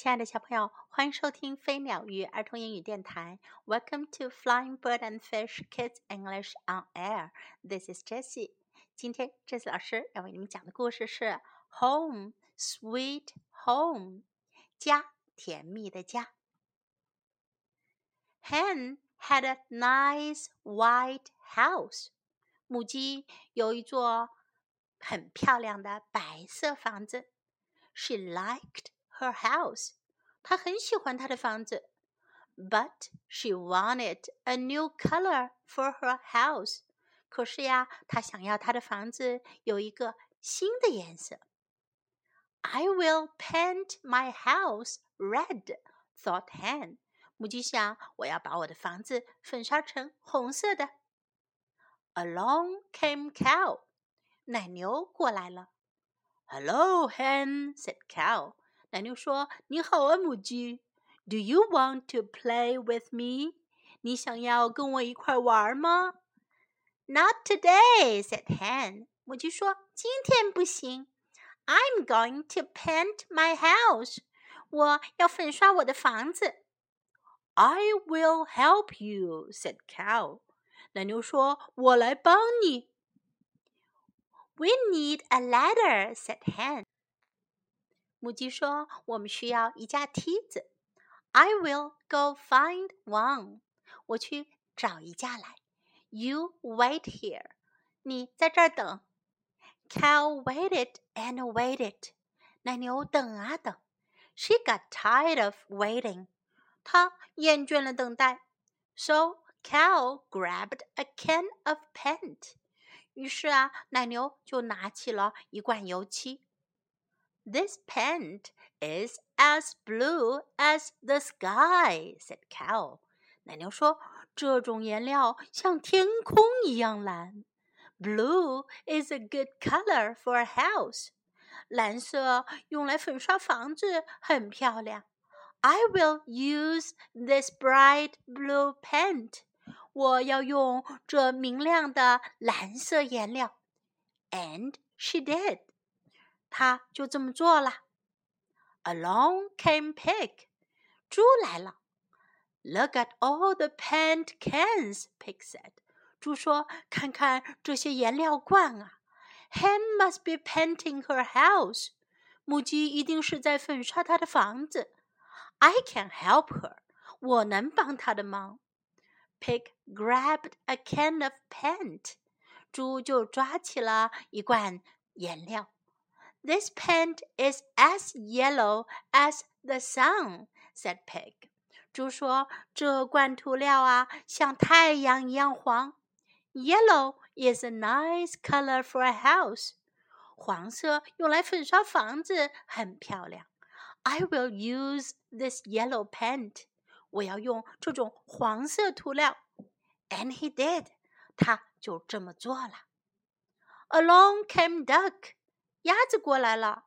亲爱的小朋友，欢迎收听飞鸟鱼儿童英语电台。Welcome to Flying Bird and Fish Kids English on Air. This is Jessie. 今天 Jessie 老师要为你们讲的故事是《Home Sweet Home》，家，甜蜜的家。Hen had a nice white house. 母鸡有一座很漂亮的白色房子。She liked her house. 她很喜欢她的房子。But she wanted a new color for her house. 可是呀，她想要她的房子有一个新的颜色。I will paint my house red, thought Hen. 母鸡想，我要把我的房子粉刷成红色的。Along came cow. 奶牛过来了。Hello, hen, said cow. 奶牛说：“你好啊，母鸡。Do you want to play with me？你想要跟我一块玩吗？”Not today, said hen. 母鸡说：“今天不行。I'm going to paint my house. 我要粉刷我的房子。”I will help you, said cow. 奶牛说：“我来帮你。” We need a ladder," said Hen. 母鸡说：“我们需要一架梯子。” I will go find one. 我去找一架来。You wait here. 你在这儿等。Cow waited and waited. 奶牛等啊等。She got tired of waiting. 她厌倦了等待。So cow grabbed a can of paint. 于是啊，奶牛就拿起了一罐油漆。This paint is as blue as the sky," said Cow. 奶牛说：“这种颜料像天空一样蓝。Blue is a good color for a house. 蓝色用来粉刷房子很漂亮。I will use this bright blue paint. 我要用这明亮的蓝色颜料。And she did， 她就这么做了。Along came pig，猪来了。Look at all the paint cans，pig said。猪说：“看看这些颜料罐啊。”Hen must be painting her house，母鸡一定是在粉刷她的房子。I can help her，我能帮她的忙。Pig grabbed a can of paint. 猪就抓起了一罐颜料。 This paint is as yellow as the sun," said Pig. 猪说：“这罐涂料啊，像太阳一样黄。Yellow is a nice color for a house. 黄色用来粉刷房子很漂亮。I will use this yellow paint. 我要用这种黄色涂料。And he did，他就这么做了。Along came duck， 鸭子过来了。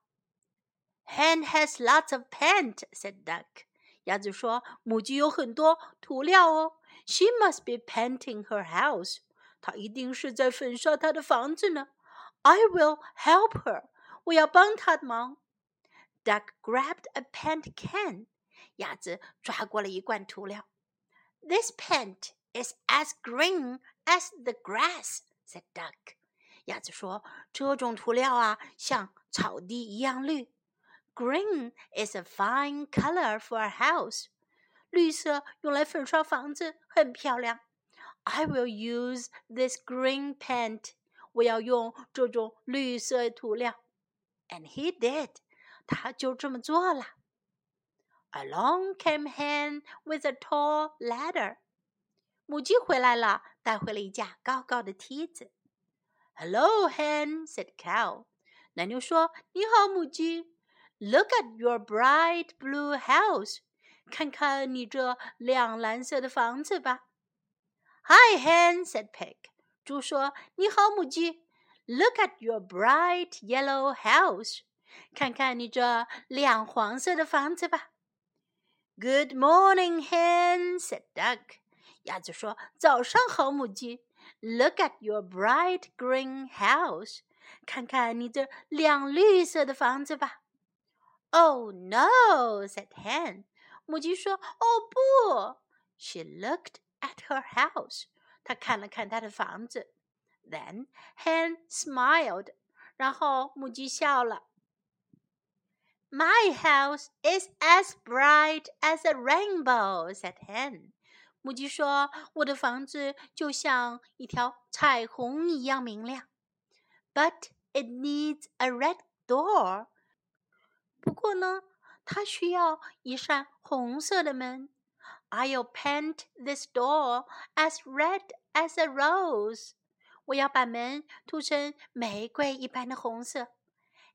Hen has lots of paint，said duck。鸭子说：“母鸡有很多涂料哦。She must be painting her house。她一定是在粉刷她的房子呢。I will help her。我要帮她忙。Duck grabbed a paint can。鸭子抓过了一罐涂料。This paint is as green as the grass," said Duck. 鸭子说：“这种涂料啊，像草地一样绿。Green is a fine color for a house. 绿色用来粉刷房子很漂亮。I will use this green paint. 我要用这种绿色涂料。And he did. 他就这么做了。Along came Hen with a tall ladder. 母鸡回来了，带回了一架高高的梯子。 Hello, Hen said Cow. 奶牛说：“你好，母鸡。Look at your bright blue house. 看看你这亮蓝色的房子吧。”Hi, Hen said Pig. 猪说：“你好，母鸡。Look at your bright yellow house. 看看你这亮黄色的房子吧。” Good morning, hen," said Duck. 鸭子说：“早上好，母鸡。 Look at your bright green house. 看看你这亮绿色的房子吧。” Oh no, said Hen. 母鸡说：“哦不。” She looked at her house. 她看了看她的房子。Then Hen smiled. 然后母鸡笑了。My house is as bright as a rainbow," said Hen. 母鸡说：“我的房子就像一条彩虹一样明亮。” But it needs a red door. 不过呢，它需要一扇红色的门。I'll paint this door as red as a rose. 我要把门涂成玫瑰一般的红色。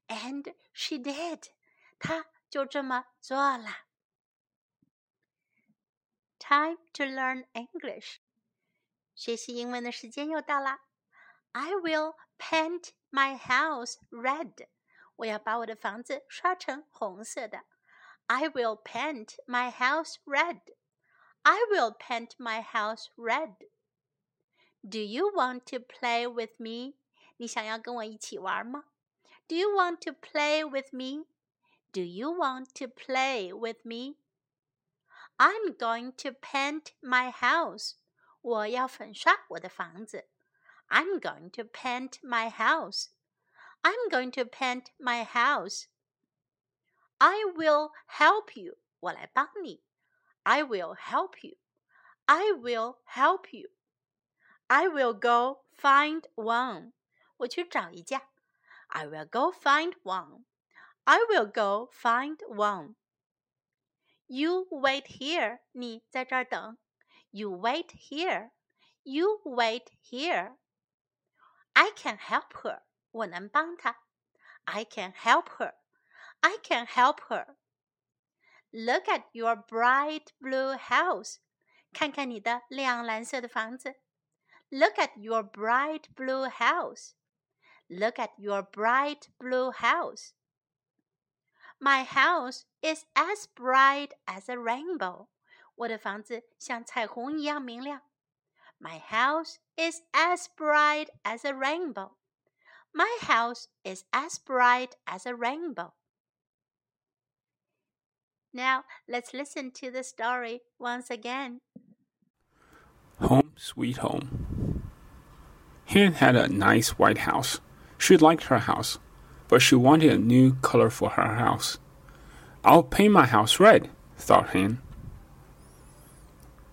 And she did. 她就这么做了。Time to learn English. 学习英文的时间又到啦。I will paint my house red. 我要把我的房子刷成红色的。I will paint my house red. I will paint my house red. Do you want to play with me? 你想要跟我一起玩吗？Do you want to play with me? Do you want to play with me? I'm going to paint my house. 我要粉刷我的房子。I'm going to paint my house. I'm going to paint my house. I will help you. 我来帮你。I will help you. I will help you. I will go find one. 我去找一架。I will go find one. I will go find one. You wait here. 你在这儿等。You wait here. You wait here. I can help her. 我能帮她。I can help her. I can help her. Look at your bright blue house. 看看你的亮蓝色的房子。Look at your bright blue house. Look at your bright blue house. My house is as bright as a rainbow. 我的房子像彩虹一样明亮。My house is as bright as a rainbow. My house is as bright as a rainbow. Now let's listen to the story once again. Home Sweet Home. Hen had a nice white house. She liked her house, but she wanted a new color for her house. I'll paint my house red, thought Hen.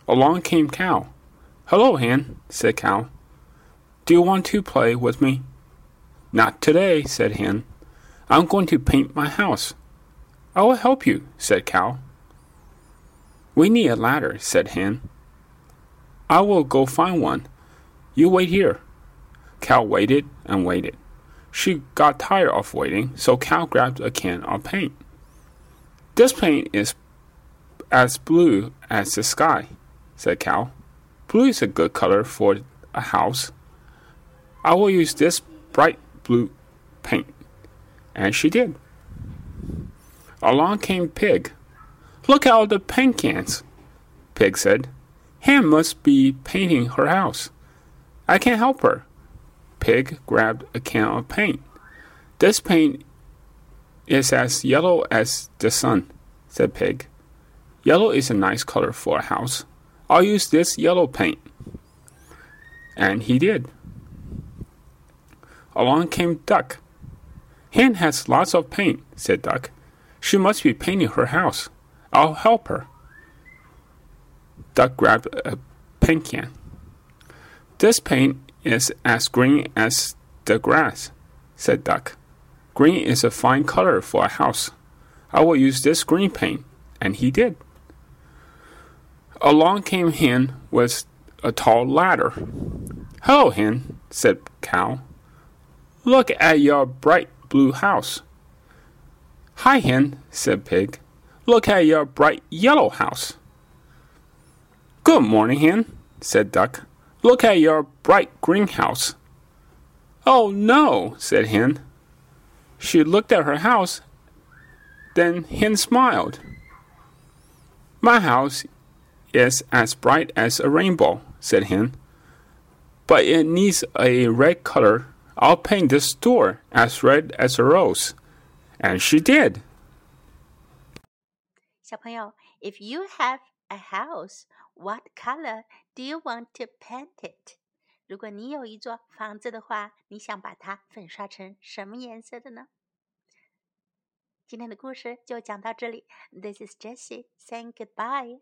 Along came Cow. Hello, Hen, said Cow. Do you want to play with me? Not today, said Hen. I'm going to paint my house. I will help you, said Cow. We need a ladder, said Hen. I will go find one. You wait here. Cow waited and waited. She got tired of waiting, so Cow grabbed a can of paint. This paint is as blue as the sky, said Cow. Blue is a good color for a house. I will use this bright blue paint. And she did. Along came Pig. Look at all the paint cans, Pig said. Hen must be painting her house. I can't help her. Pig grabbed a can of paint. This paint is as yellow as the sun, said Pig. Yellow is a nice color for a house. I'll use this yellow paint. And he did. Along came Duck. Hen has lots of paint, said Duck. She must be painting her house. I'll help her. Duck grabbed a paint can. This paint is as green as the grass, said Duck. Green is a fine color for a house. I will use this green paint. And he did. Along came Hen with a tall ladder. Hello, Hen, said Cow. Look at your bright blue house. Hi, hen, said Pig. Look at your bright yellow house. Good morning, hen, said Duck. Look at your bright green house. Oh, no, said Hen. She looked at her house. Then Hen smiled. My house is as bright as a rainbow, said Hen. But it needs a red color. I'll paint this door as red as a rose. And she did. 小朋友，If you have a house, what color do you want to paint it？如果你有一座房子的话，你想把它粉刷成什么颜色的呢？今天的故事就讲到这里。This is Jessie saying goodbye.